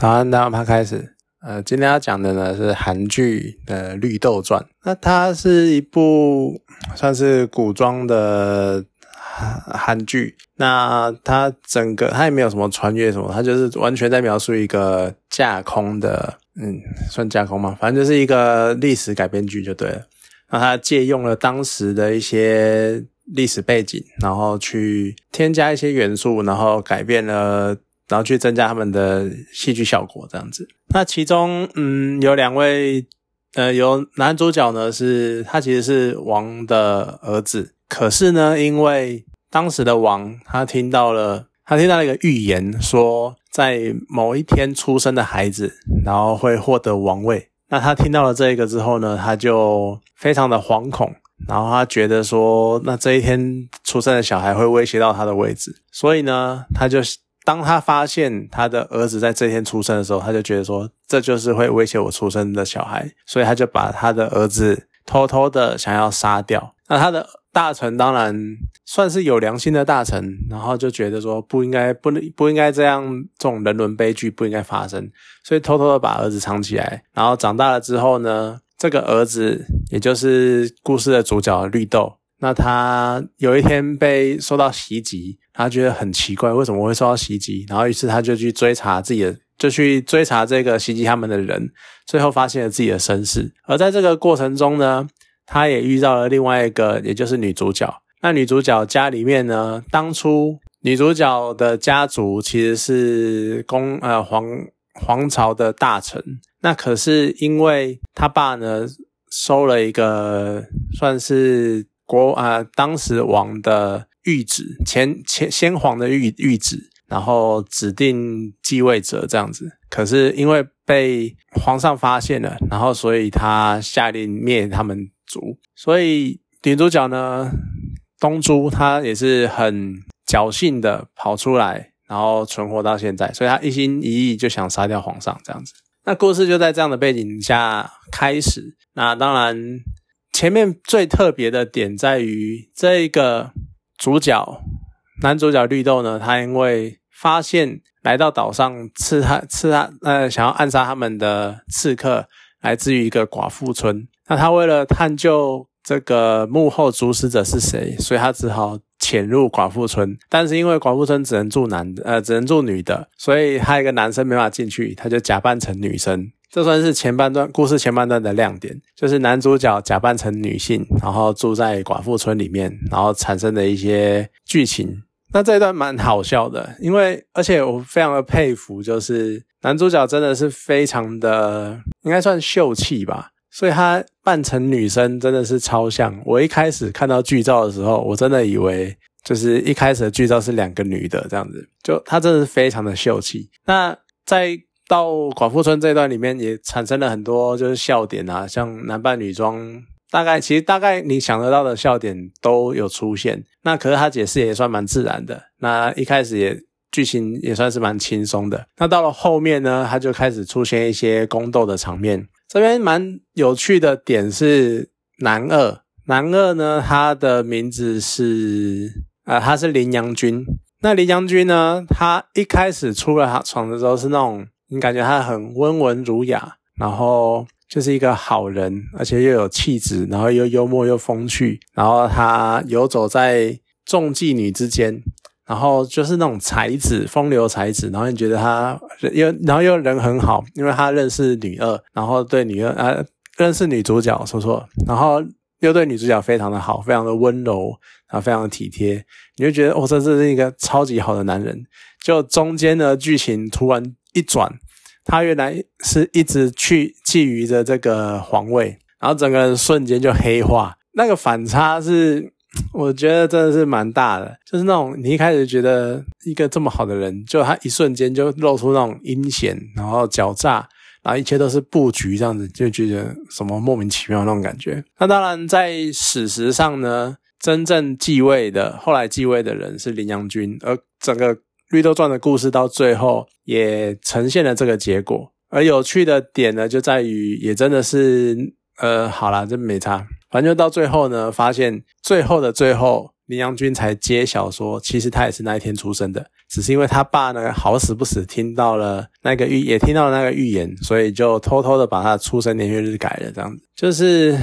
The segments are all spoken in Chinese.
好，那我们开始。呃，今天要讲的呢是韩剧的《绿豆传》。那它是一部算是古装的韩韩剧。那它整个它也没有什么穿越什么，它就是完全在描述一个架空的，嗯，算架空吗？反正就是一个历史改编剧就对了。那它借用了当时的一些历史背景，然后去添加一些元素，然后改变了。然后去增加他们的戏剧效果，这样子。那其中，嗯，有两位，呃，有男主角呢，是他其实是王的儿子，可是呢，因为当时的王他听到了，他听到了一个预言，说在某一天出生的孩子，然后会获得王位。那他听到了这个之后呢，他就非常的惶恐，然后他觉得说，那这一天出生的小孩会威胁到他的位置，所以呢，他就。当他发现他的儿子在这天出生的时候，他就觉得说这就是会威胁我出生的小孩，所以他就把他的儿子偷偷的想要杀掉。那他的大臣当然算是有良心的大臣，然后就觉得说不应该不能不应该这样，这种人伦悲剧不应该发生，所以偷偷的把儿子藏起来。然后长大了之后呢，这个儿子也就是故事的主角绿豆。那他有一天被受到袭击，他觉得很奇怪，为什么会受到袭击？然后于是他就去追查自己的，就去追查这个袭击他们的人，最后发现了自己的身世。而在这个过程中呢，他也遇到了另外一个，也就是女主角。那女主角家里面呢，当初女主角的家族其实是公呃皇皇朝的大臣，那可是因为他爸呢收了一个算是。国啊，当时王的谕旨，前前先皇的谕谕旨，然后指定继位者这样子。可是因为被皇上发现了，然后所以他下令灭他们族。所以女主角呢，东珠她也是很侥幸的跑出来，然后存活到现在。所以她一心一意就想杀掉皇上这样子。那故事就在这样的背景下开始。那当然。前面最特别的点在于，这个主角男主角绿豆呢，他因为发现来到岛上刺他刺他呃想要暗杀他们的刺客来自于一个寡妇村，那他为了探究这个幕后主使者是谁，所以他只好潜入寡妇村。但是因为寡妇村只能住男的，呃，只能住女的，所以他一个男生没法进去，他就假扮成女生。这算是前半段故事前半段的亮点，就是男主角假扮成女性，然后住在寡妇村里面，然后产生的一些剧情。那这一段蛮好笑的，因为而且我非常的佩服，就是男主角真的是非常的应该算秀气吧，所以他扮成女生真的是超像。我一开始看到剧照的时候，我真的以为就是一开始的剧照是两个女的这样子，就他真的是非常的秀气。那在到寡妇村这段里面也产生了很多就是笑点啊，像男扮女装，大概其实大概你想得到的笑点都有出现。那可是他解释也算蛮自然的。那一开始也剧情也算是蛮轻松的。那到了后面呢，他就开始出现一些宫斗的场面。这边蛮有趣的点是男二，男二呢他的名字是啊，他是林阳君。那林阳君呢，他一开始出了他闯的时候是那种。你感觉他很温文儒雅，然后就是一个好人，而且又有气质，然后又幽默又风趣，然后他游走在众妓女之间，然后就是那种才子，风流才子，然后你觉得他又然后又人很好，因为他认识女二，然后对女二啊认识女主角说错，然后又对女主角非常的好，非常的温柔，然后非常的体贴，你就觉得哦，这这是一个超级好的男人。就中间的剧情突然。一转，他原来是一直去觊觎着这个皇位，然后整个人瞬间就黑化。那个反差是，我觉得真的是蛮大的。就是那种你一开始觉得一个这么好的人，就他一瞬间就露出那种阴险，然后狡诈，然后一切都是布局这样子，就觉得什么莫名其妙那种感觉。那当然，在史实上呢，真正继位的后来继位的人是林阳君，而整个。绿豆传的故事到最后也呈现了这个结果，而有趣的点呢，就在于也真的是，呃，好啦，这没差，反正到最后呢，发现最后的最后，林阳君才揭晓说，其实他也是那一天出生的。只是因为他爸呢好死不死听到了那个预，也听到了那个预言，所以就偷偷的把他的出生年月日改了，这样子就是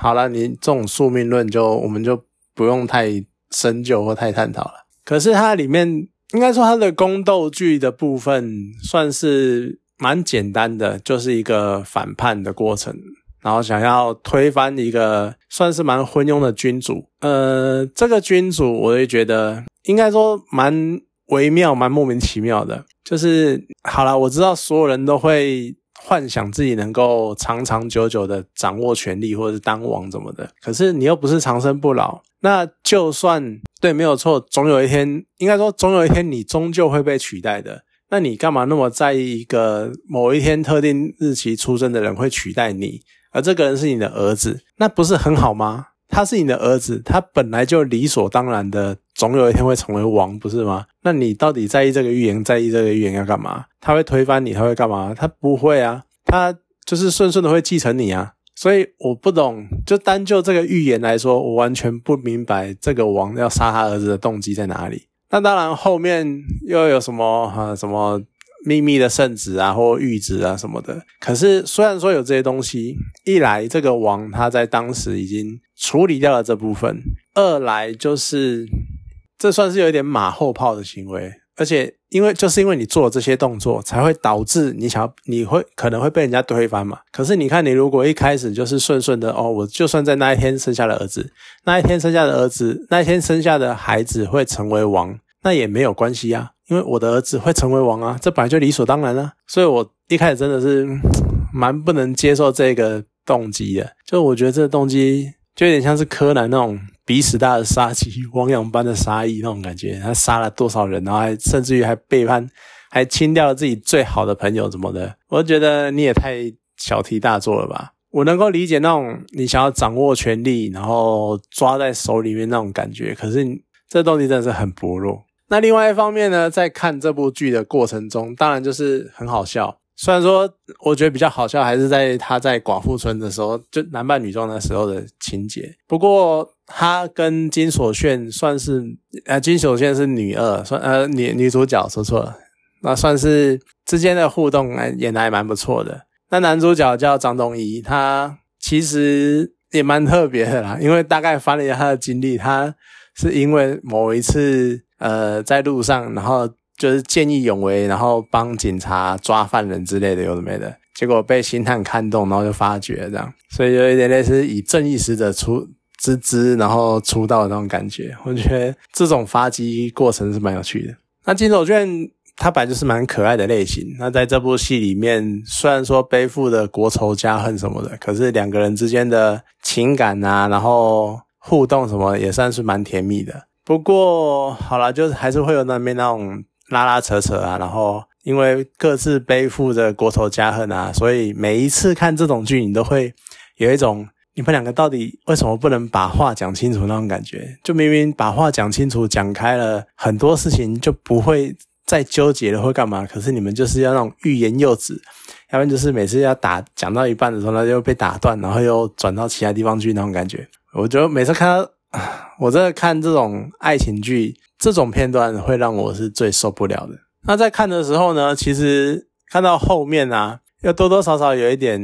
好了。你这种宿命论就我们就不用太深究或太探讨了。可是它里面应该说它的宫斗剧的部分算是蛮简单的，就是一个反叛的过程。然后想要推翻一个算是蛮昏庸的君主，呃，这个君主我也觉得应该说蛮微妙、蛮莫名其妙的。就是好了，我知道所有人都会幻想自己能够长长久久的掌握权力，或者是当王怎么的。可是你又不是长生不老，那就算对没有错，总有一天，应该说总有一天你终究会被取代的。那你干嘛那么在意一个某一天特定日期出生的人会取代你？而这个人是你的儿子，那不是很好吗？他是你的儿子，他本来就理所当然的，总有一天会成为王，不是吗？那你到底在意这个预言，在意这个预言要干嘛？他会推翻你，他会干嘛？他不会啊，他就是顺顺的会继承你啊。所以我不懂，就单就这个预言来说，我完全不明白这个王要杀他儿子的动机在哪里。那当然后面又有什么啊什么？秘密的圣旨啊，或谕旨啊什么的。可是虽然说有这些东西，一来这个王他在当时已经处理掉了这部分；二来就是这算是有一点马后炮的行为。而且因为就是因为你做了这些动作，才会导致你想要你会可能会被人家推翻嘛。可是你看，你如果一开始就是顺顺的哦，我就算在那一天生下了儿子，那一天生下的儿子，那一天生下的孩子会成为王，那也没有关系啊。因为我的儿子会成为王啊，这本来就理所当然啊，所以我一开始真的是蛮不能接受这个动机的。就我觉得这个动机就有点像是柯南那种鼻屎大的杀机，汪洋般的杀意那种感觉。他杀了多少人，然后还甚至于还背叛，还亲掉了自己最好的朋友，怎么的？我觉得你也太小题大做了吧。我能够理解那种你想要掌握权力，然后抓在手里面那种感觉，可是这动机真的是很薄弱。那另外一方面呢，在看这部剧的过程中，当然就是很好笑。虽然说我觉得比较好笑，还是在他在寡妇村的时候，就男扮女装的时候的情节。不过他跟金所炫算是，呃，金所炫是女二，算呃女女主角说错了，那算是之间的互动演的还蛮不错的。那男主角叫张东一，他其实也蛮特别的啦，因为大概翻了一下他的经历，他是因为某一次。呃，在路上，然后就是见义勇为，然后帮警察抓犯人之类的，有的没的，结果被星探看中，然后就发觉这样，所以就有一点类似以正义使者出之姿，然后出道的那种感觉。我觉得这种发迹过程是蛮有趣的。那金手卷他本来就是蛮可爱的类型，那在这部戏里面，虽然说背负的国仇家恨什么的，可是两个人之间的情感啊，然后互动什么也算是蛮甜蜜的。不过好了，就是还是会有那边那种拉拉扯扯啊，然后因为各自背负着国仇家恨啊，所以每一次看这种剧，你都会有一种你们两个到底为什么不能把话讲清楚那种感觉？就明明把话讲清楚、讲开了，很多事情就不会再纠结了，会干嘛？可是你们就是要那种欲言又止，要不然就是每次要打讲到一半的时候，呢，就被打断，然后又转到其他地方去那种感觉。我觉得每次看到。我在看这种爱情剧，这种片段会让我是最受不了的。那在看的时候呢，其实看到后面啊，要多多少少有一点，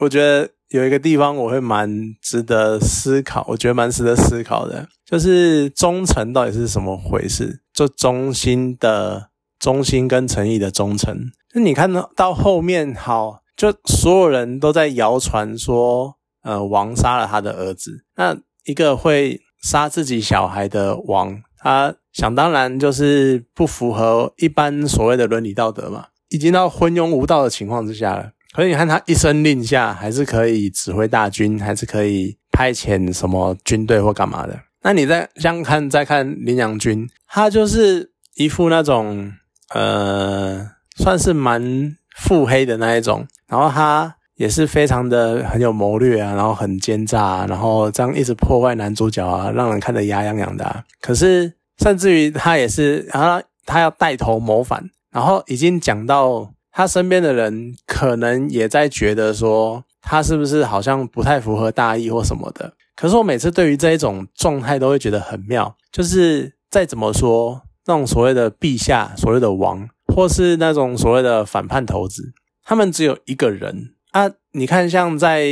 我觉得有一个地方我会蛮值得思考，我觉得蛮值得思考的，就是忠诚到底是什么回事？就忠心的忠心跟诚意的忠诚。那你看到到后面，好，就所有人都在谣传说，呃，王杀了他的儿子，那一个会。杀自己小孩的王，他想当然就是不符合一般所谓的伦理道德嘛，已经到昏庸无道的情况之下了。可是你看他一声令下，还是可以指挥大军，还是可以派遣什么军队或干嘛的。那你再像看再看林阳君，他就是一副那种呃，算是蛮腹黑的那一种，然后他。也是非常的很有谋略啊，然后很奸诈，然后这样一直破坏男主角啊，让人看得牙痒痒的。可是甚至于他也是，然后他要带头谋反，然后已经讲到他身边的人可能也在觉得说他是不是好像不太符合大义或什么的。可是我每次对于这一种状态都会觉得很妙，就是再怎么说，那种所谓的陛下、所谓的王，或是那种所谓的反叛头子，他们只有一个人啊。你看，像在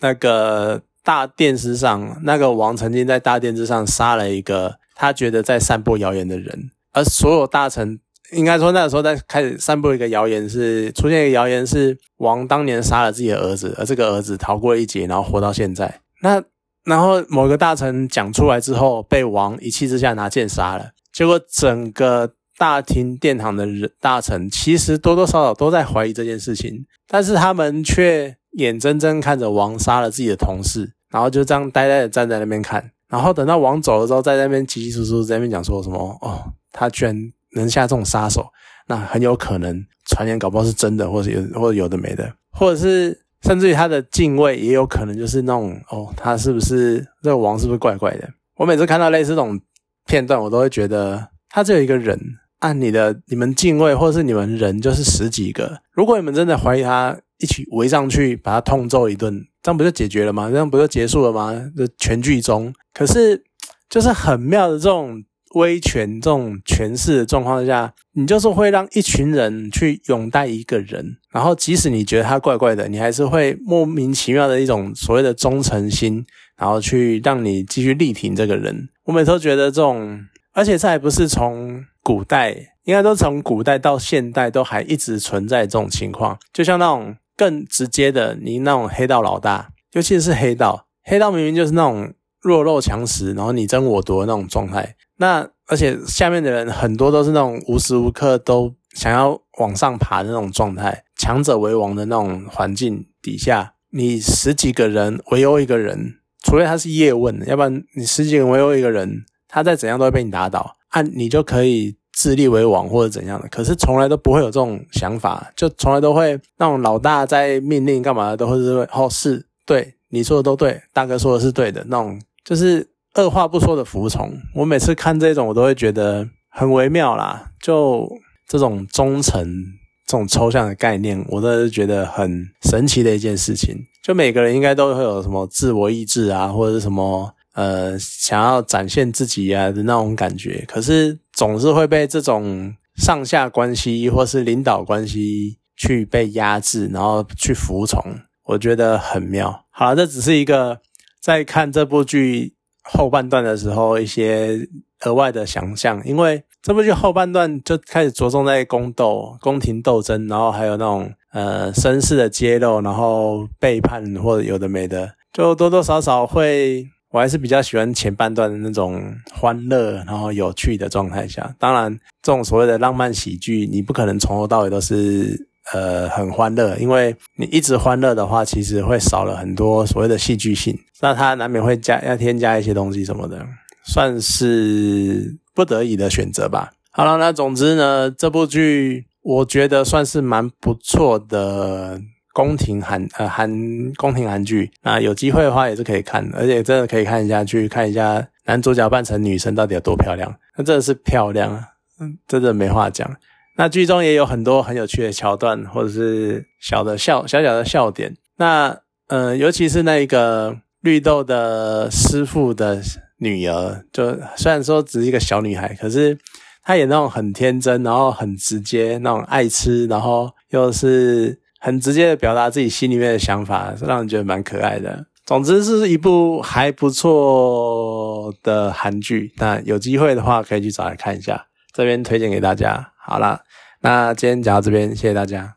那个大殿之上，那个王曾经在大殿之上杀了一个他觉得在散播谣言的人，而所有大臣。应该说，那个时候在开始散布一个谣言，是出现一个谣言，是王当年杀了自己的儿子，而这个儿子逃过一劫，然后活到现在。那然后某个大臣讲出来之后，被王一气之下拿剑杀了。结果整个大厅殿堂的人大臣，其实多多少少都在怀疑这件事情，但是他们却眼睁睁看着王杀了自己的同事，然后就这样呆呆的站在那边看。然后等到王走了之后，在那边稀稀疏疏在那边讲说什么？哦，他居然。能下这种杀手，那很有可能传言搞不好是真的，或者有或者有的没的，或者是甚至于他的敬畏也有可能就是那种哦，他是不是这个王是不是怪怪的？我每次看到类似这种片段，我都会觉得他只有一个人，按你的你们敬畏或者是你们人就是十几个，如果你们真的怀疑他，一起围上去把他痛揍一顿，这样不就解决了吗？这样不就结束了吗？这全剧终，可是就是很妙的这种。威权这种权势的状况下，你就是会让一群人去拥戴一个人，然后即使你觉得他怪怪的，你还是会莫名其妙的一种所谓的忠诚心，然后去让你继续力挺这个人。我每次都觉得这种，而且这还不是从古代，应该都从古代到现代都还一直存在这种情况。就像那种更直接的，你那种黑道老大，尤其是黑道，黑道明明就是那种弱肉强食，然后你争我夺的那种状态。那而且下面的人很多都是那种无时无刻都想要往上爬的那种状态，强者为王的那种环境底下，你十几个人围殴一个人，除非他是叶问，要不然你十几个人围殴一个人，他再怎样都会被你打倒，按你就可以自立为王或者怎样的。可是从来都不会有这种想法，就从来都会那种老大在命令干嘛的，都会是哦是对你说的都对，大哥说的是对的那种，就是。二话不说的服从，我每次看这种，我都会觉得很微妙啦。就这种忠诚、这种抽象的概念，我都是觉得很神奇的一件事情。就每个人应该都会有什么自我意志啊，或者是什么呃想要展现自己啊的那种感觉，可是总是会被这种上下关系或是领导关系去被压制，然后去服从。我觉得很妙。好了，这只是一个在看这部剧。后半段的时候，一些额外的想象，因为这部剧后半段就开始着重在宫斗、宫廷斗争，然后还有那种呃身世的揭露，然后背叛或者有的没的，就多多少少会，我还是比较喜欢前半段的那种欢乐然后有趣的状态下。当然，这种所谓的浪漫喜剧，你不可能从头到尾都是。呃，很欢乐，因为你一直欢乐的话，其实会少了很多所谓的戏剧性。那它难免会加要添加一些东西什么的，算是不得已的选择吧。好了，那总之呢，这部剧我觉得算是蛮不错的宫廷韩呃韩宫廷韩剧。那有机会的话也是可以看，而且真的可以看一下，去看一下男主角扮成女生到底有多漂亮。那真的是漂亮啊，嗯，真的没话讲。那剧中也有很多很有趣的桥段，或者是小的笑小小的笑点。那呃，尤其是那个绿豆的师傅的女儿，就虽然说只是一个小女孩，可是她也那种很天真，然后很直接，那种爱吃，然后又是很直接的表达自己心里面的想法，是让人觉得蛮可爱的。总之是一部还不错的韩剧，那有机会的话可以去找来看一下，这边推荐给大家。好了，那今天讲到这边，谢谢大家。